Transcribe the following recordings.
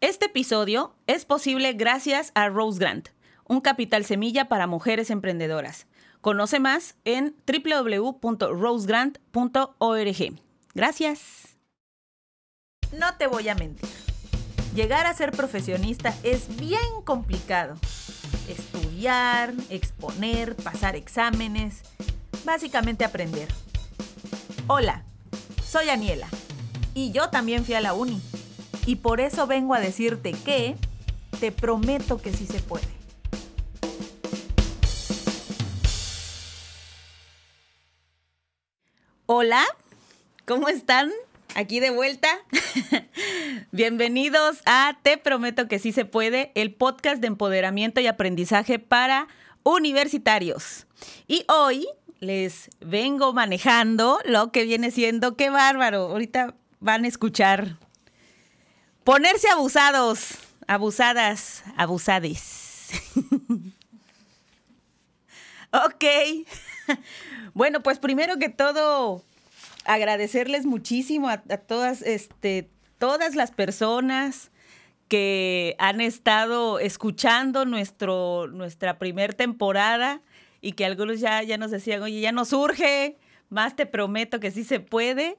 Este episodio es posible gracias a Rose Grant, un capital semilla para mujeres emprendedoras. Conoce más en www.rosegrant.org. Gracias. No te voy a mentir. Llegar a ser profesionista es bien complicado. Estudiar, exponer, pasar exámenes, básicamente aprender. Hola, soy Aniela y yo también fui a la uni. Y por eso vengo a decirte que te prometo que sí se puede. Hola, ¿cómo están? Aquí de vuelta. Bienvenidos a Te Prometo que sí se puede, el podcast de empoderamiento y aprendizaje para universitarios. Y hoy les vengo manejando lo que viene siendo, qué bárbaro, ahorita van a escuchar. Ponerse abusados, abusadas, abusades. ok. Bueno, pues primero que todo, agradecerles muchísimo a, todas, este, todas las personas que han estado escuchando nuestro, nuestra primer temporada y que algunos ya, ya nos decían, oye, ya nos surge, más te prometo que sí se puede.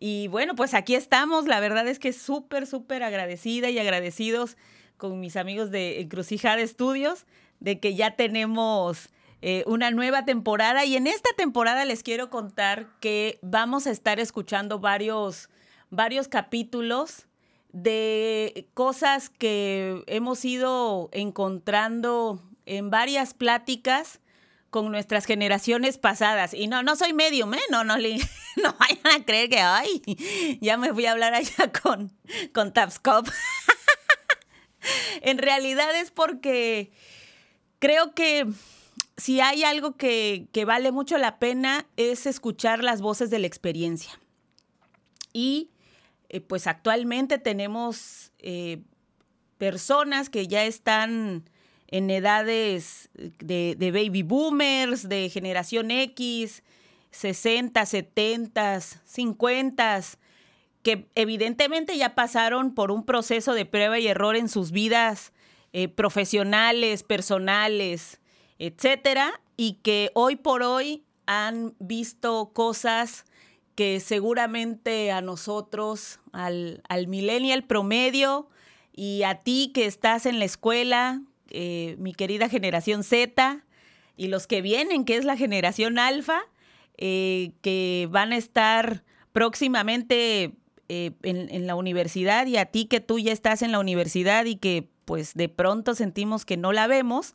Y bueno, pues aquí estamos. La verdad es que súper, súper agradecida y agradecidos con mis amigos de Encrucijada Estudios de que ya tenemos eh, una nueva temporada y en esta temporada les quiero contar que vamos a estar escuchando varios, varios capítulos de cosas que hemos ido encontrando en varias pláticas con nuestras generaciones pasadas. Y no, no soy medium, ¿eh? No, no, no vayan a creer que, ay, ya me voy a hablar allá con, con Tapscop. en realidad es porque creo que si hay algo que, vale mucho la pena es escuchar las voces de la experiencia. Y eh, pues actualmente tenemos eh, personas que ya están en edades de, baby boomers, de generación X, 60, 70, 50, que evidentemente ya pasaron por un proceso de prueba y error en sus vidas eh, profesionales, personales, etcétera, y que hoy por hoy han visto cosas que seguramente a nosotros, al, al millennial promedio y a ti que estás en la escuela, eh, mi querida generación Z y los que vienen, que es la generación alfa, eh, que van a estar próximamente eh, en, la universidad y a ti que tú ya estás en la universidad y que pues de pronto sentimos que no la vemos,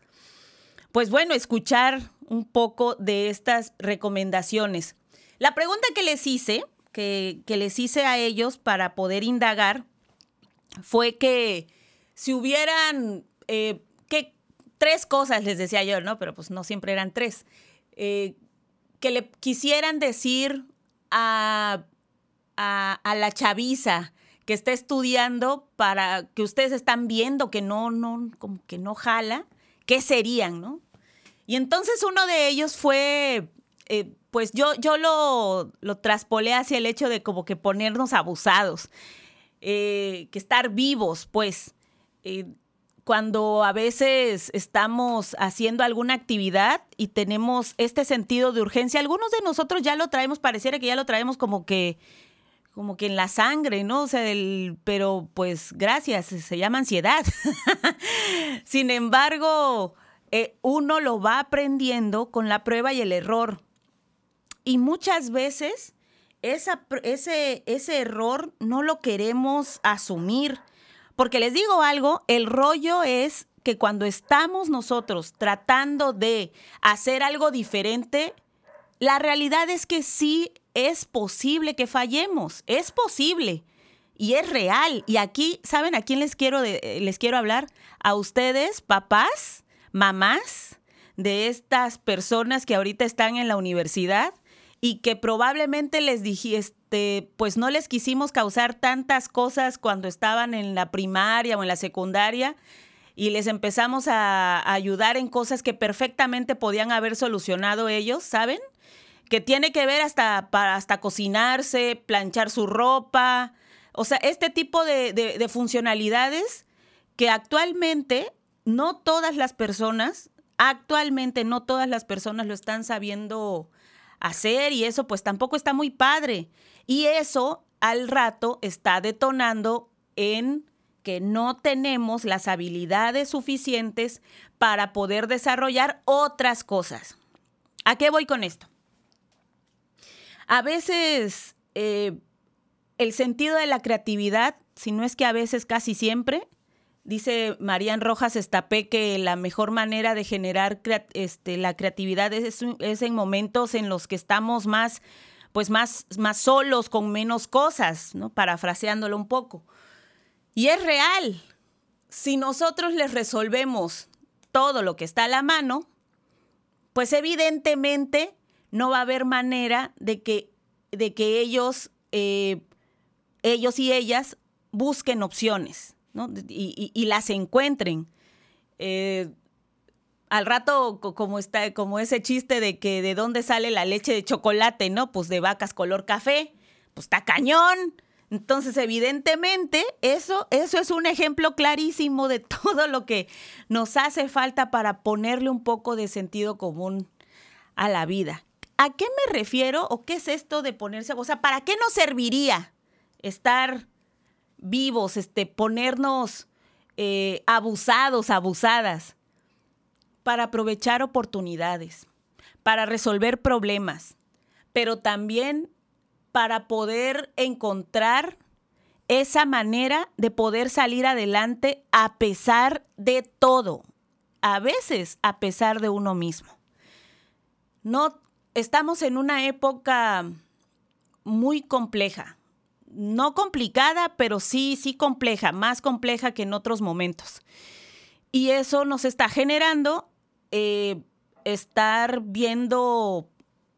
pues bueno, escuchar un poco de estas recomendaciones. La pregunta que les hice, que, les hice a ellos para poder indagar, fue que si hubieran, que tres cosas les decía yo, ¿no? Pero pues no siempre eran tres, eh, que le quisieran decir a, a, la chaviza que está estudiando para que ustedes están viendo que no, no, como que no jala, ¿qué serían, no? Y entonces uno de ellos fue, eh, pues yo, yo lo, lo traspolé hacia el hecho de como que ponernos abusados, eh, que estar vivos, pues. Cuando a veces estamos haciendo alguna actividad y tenemos este sentido de urgencia, algunos de nosotros ya lo traemos, pareciera que ya lo traemos como que como que en la sangre, ¿no? O sea, el, pero pues gracias, se llama ansiedad. Sin embargo, eh, uno lo va aprendiendo con la prueba y el error. Y muchas veces ese, ese error no lo queremos asumir. Porque les digo algo, el rollo es que cuando estamos nosotros tratando de hacer algo diferente, la realidad es que sí es posible que fallemos, es posible y es real. Y aquí, ¿saben a quién les quiero, les quiero hablar? A ustedes, papás, mamás de estas personas que ahorita están en la universidad y que probablemente les dije, este, pues no les quisimos causar tantas cosas cuando estaban en la primaria o en la secundaria y les empezamos a, ayudar en cosas que perfectamente podían haber solucionado ellos, ¿saben? Que tiene que ver hasta para hasta cocinarse, planchar su ropa, O sea, este tipo de, de funcionalidades que actualmente no todas las personas, actualmente no todas las personas lo están sabiendo hacer y eso pues tampoco está muy padre. Y eso al rato está detonando en que no tenemos las habilidades suficientes para poder desarrollar otras cosas. ¿A qué voy con esto? A veces eh, el sentido de la creatividad, si no es que a veces casi siempre, dice Marían Rojas Estapé que la mejor manera de generar este, la creatividad es, es, en momentos en los que estamos más, pues más, más solos, con menos cosas, ¿no? Parafraseándolo un poco. Y es real. Si nosotros les resolvemos todo lo que está a la mano, pues evidentemente no va a haber manera de que, de que ellos, eh, ellos y ellas busquen opciones y, las encuentren. Eh, al rato, como, está, como ese chiste de que de dónde sale la leche de chocolate, ¿no? Pues de vacas color café, pues está cañón. Entonces, evidentemente, eso, eso es un ejemplo clarísimo de todo lo que nos hace falta para ponerle un poco de sentido común a la vida. ¿A qué me refiero o qué es esto de ponerse? O sea, ¿para qué nos serviría estar vivos, este, ponernos eh, abusados, abusadas? Para aprovechar oportunidades, para resolver problemas, pero también para poder encontrar esa manera de poder salir adelante a pesar de todo, a veces a pesar de uno mismo. No estamos en una época muy compleja, no complicada, pero sí sí compleja, más compleja que en otros momentos. Y eso nos está generando eh, estar viendo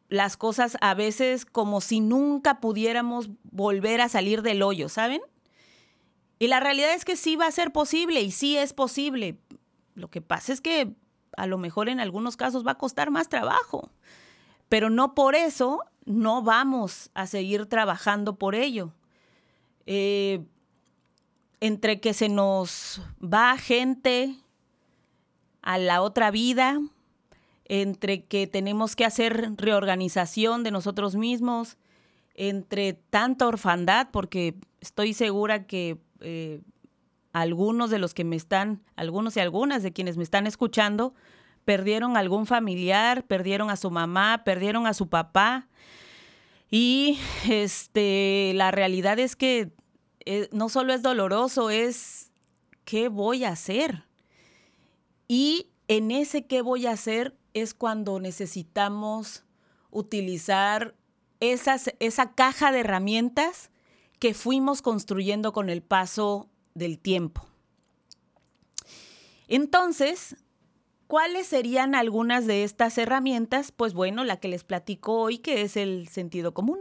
las cosas a veces como si nunca pudiéramos volver a salir del hoyo, ¿saben? Y la realidad es que sí va a ser posible y sí es posible. Lo que pasa es que a lo mejor en algunos casos va a costar más trabajo, pero no por eso no vamos a seguir trabajando por ello. Eh, entre que se nos va gente a la otra vida, entre que tenemos que hacer reorganización de nosotros mismos, entre tanta orfandad, porque estoy segura que eh, algunos de los que me están, algunos y algunas de quienes me están escuchando, perdieron algún familiar, perdieron a su mamá, perdieron a su papá. Y este, la realidad es que eh, no solo es doloroso, es qué voy a hacer. Y en ese qué voy a hacer es cuando necesitamos utilizar esas, esa caja de herramientas que fuimos construyendo con el paso del tiempo. Entonces, ¿cuáles serían algunas de estas herramientas? Pues bueno, la que les platico hoy, que es el sentido común.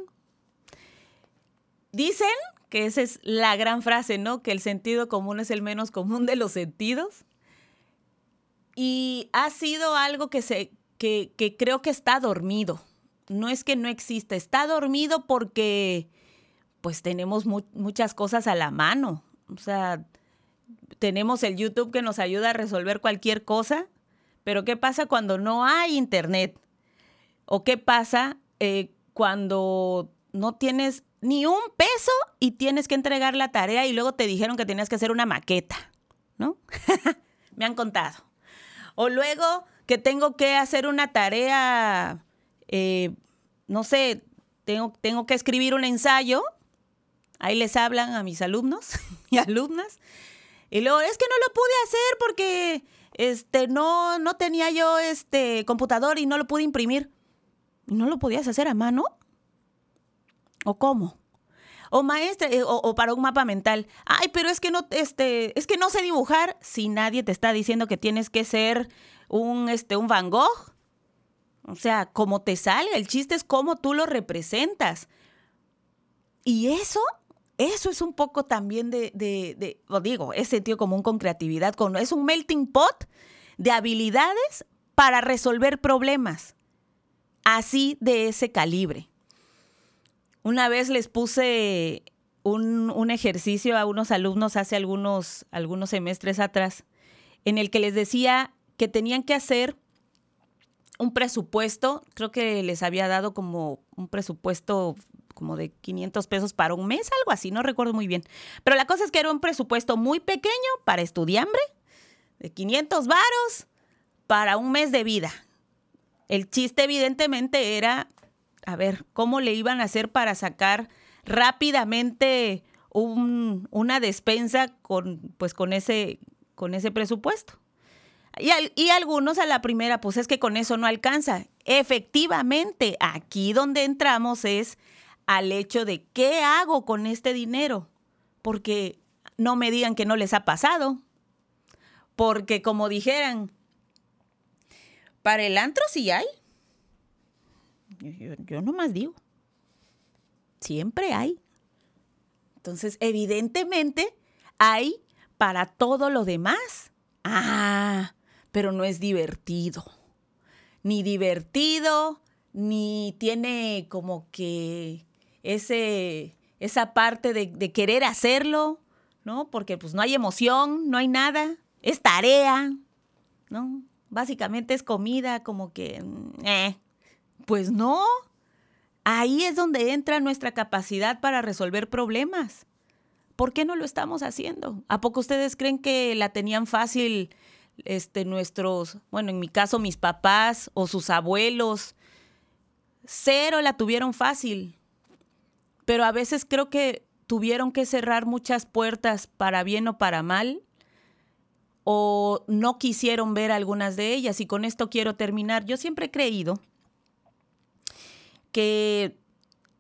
Dicen que esa es la gran frase, ¿no? Que el sentido común es el menos común de los sentidos. Y ha sido algo que, se, que, creo que está dormido. No es que no exista, está dormido porque pues tenemos muchas cosas a la mano. O sea, tenemos el YouTube que nos ayuda a resolver cualquier cosa, pero ¿qué pasa cuando no hay internet? ¿O qué pasa eh, cuando no tienes ni un peso y tienes que entregar la tarea y luego te dijeron que tenías que hacer una maqueta? ¿No? Me han contado. O luego que tengo que hacer una tarea, eh, no sé, tengo, tengo que escribir un ensayo. Ahí les hablan a mis alumnos y alumnas. Y luego, es que no lo pude hacer porque este, no, no tenía yo este computador y no lo pude imprimir. ¿No lo podías hacer a mano? ¿O cómo? O maestra, eh, o, para un mapa mental. Ay, pero es que no, este, es que no sé dibujar. Si nadie te está diciendo que tienes que ser un, este, un Van Gogh. O sea, como te salga. El chiste es cómo tú lo representas. Y eso, eso es un poco también de, lo digo, es sentido común con creatividad. Con, es un melting pot de habilidades para resolver problemas. Así de ese calibre. Una vez les puse un, un, ejercicio a unos alumnos hace algunos, algunos semestres atrás, en el que les decía que tenían que hacer un presupuesto, creo que les había dado como un presupuesto como de 500 pesos para un mes, algo así, no recuerdo muy bien. Pero la cosa es que era un presupuesto muy pequeño para estudiambre, de 500 varos para un mes de vida. El chiste evidentemente era, a ver, cómo le iban a hacer para sacar rápidamente un, una despensa con, pues, con, ese, con ese presupuesto. Y, y, algunos a la primera, pues es que con eso no alcanza. Efectivamente, aquí donde entramos es al hecho de qué hago con este dinero. Porque no me digan que no les ha pasado. Porque como dijeran, para el antro sí hay. Yo, yo, no más digo. Siempre hay. Entonces, evidentemente, hay para todo lo demás. Ah, pero no es divertido. Ni divertido, ni tiene como que ese, esa parte de, querer hacerlo, ¿no? Porque pues no hay emoción, no hay nada, es tarea, ¿no? Básicamente es comida, como que, eh. pues no. Ahí es donde entra nuestra capacidad para resolver problemas. ¿Por qué no lo estamos haciendo? ¿A poco ustedes creen que la tenían fácil este, nuestros, bueno, en mi caso mis papás o sus abuelos, cero la tuvieron fácil, pero a veces creo que tuvieron que cerrar muchas puertas para bien o para mal, o no quisieron ver algunas de ellas. Y con esto quiero terminar. Yo siempre he creído que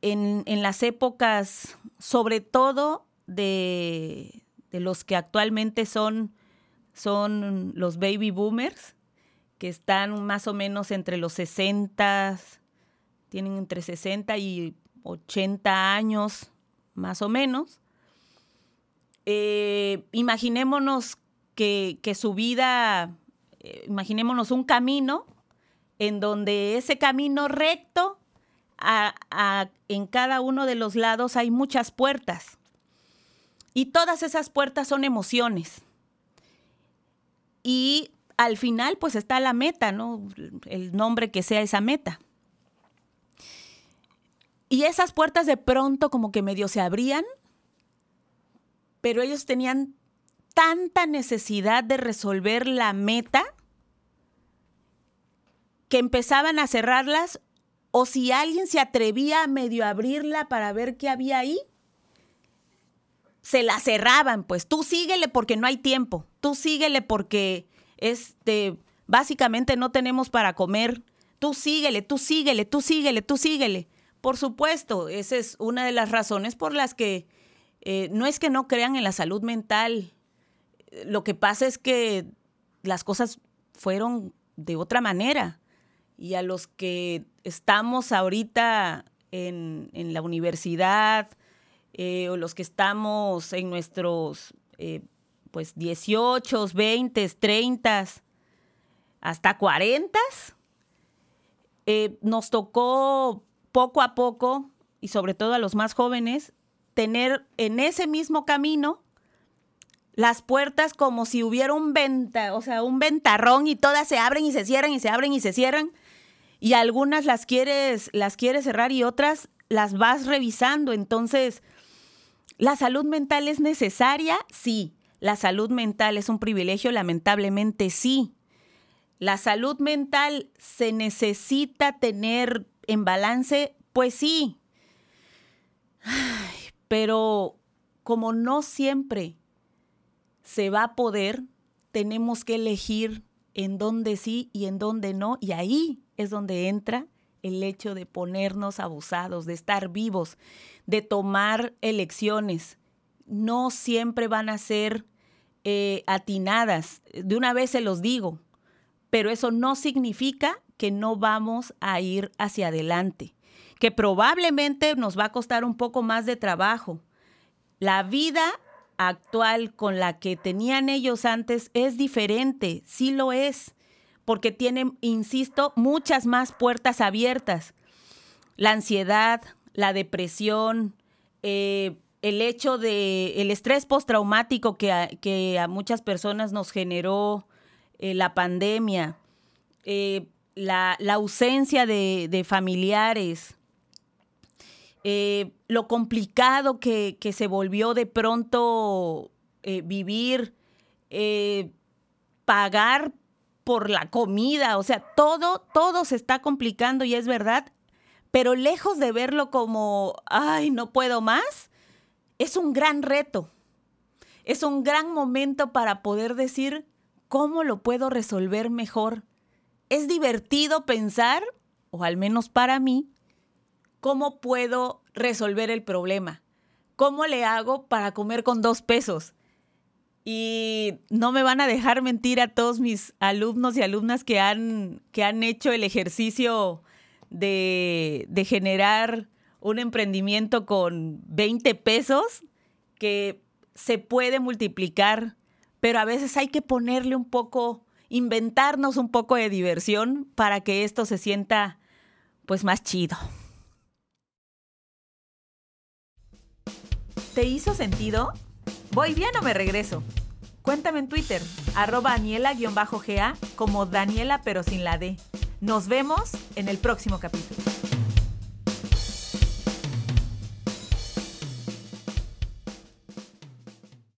en, las épocas, sobre todo de, de los que actualmente son son los baby boomers, que están más o menos entre los 60, tienen entre 60 y 80 años, más o menos. Eh, imaginémonos que, que, su vida, eh, imaginémonos un camino en donde ese camino recto, a, a, en cada uno de los lados hay muchas puertas. Y todas esas puertas son emociones. Y al final, pues está la meta, ¿no? El nombre que sea esa meta. Y esas puertas de pronto como que medio se abrían, pero ellos tenían tanta necesidad de resolver la meta que empezaban a cerrarlas o si alguien se atrevía a medio abrirla para ver qué había ahí, se la cerraban, pues tú síguele porque no hay tiempo, tú síguele porque este, básicamente no tenemos para comer, tú síguele, tú síguele, tú síguele, tú síguele. Por supuesto, esa es una de las razones por las que eh, no es que no crean en la salud mental, lo que pasa es que las cosas fueron de otra manera y a los que estamos ahorita en, la universidad, eh, o los que estamos en nuestros eh, pues 18, 20, 30, hasta 40, eh, nos tocó poco a poco, y sobre todo a los más jóvenes, tener en ese mismo camino las puertas como si hubiera un venta, o sea, un ventarrón y todas se abren y se cierran y se abren y se cierran. Y algunas las quieres, las quieres cerrar y otras las vas revisando. Entonces, ¿La salud mental es necesaria? Sí. ¿La salud mental es un privilegio? Lamentablemente sí. ¿La salud mental se necesita tener en balance? Pues sí. pero como no siempre se va a poder, tenemos que elegir en dónde sí y en dónde no. Y ahí es donde entra el hecho de ponernos abusados, de estar vivos, de tomar elecciones. No siempre van a ser eh, atinadas, de una vez se los digo, pero eso no significa que no vamos a ir hacia adelante, que probablemente nos va a costar un poco más de trabajo. La vida actual con la que tenían ellos antes es diferente, sí lo es porque tienen, insisto, muchas más puertas abiertas. La ansiedad, la depresión, eh, el hecho de el estrés postraumático que a, que a muchas personas nos generó eh, la pandemia, eh, la, ausencia de, familiares, eh, lo complicado que, se volvió de pronto vivir, pagar por la comida, o sea, todo, todo se está complicando y es verdad, pero lejos de verlo como, ay, no puedo más, es un gran reto. Es un gran momento para poder decir cómo lo puedo resolver mejor. Es divertido pensar, o al menos para mí, cómo puedo resolver el problema. ¿Cómo le hago para comer con dos pesos? Y no me van a dejar mentir a todos mis alumnos y alumnas que han, que han hecho el ejercicio de, de generar un emprendimiento con 20 pesos que se puede multiplicar, pero a veces hay que ponerle un poco, inventarnos un poco de diversión para que esto se sienta pues más chido. ¿Te hizo sentido? ¿Voy bien o me regreso? Cuéntame en Twitter, arroba Daniela-GA como Daniela pero sin la D. Nos vemos en el próximo capítulo.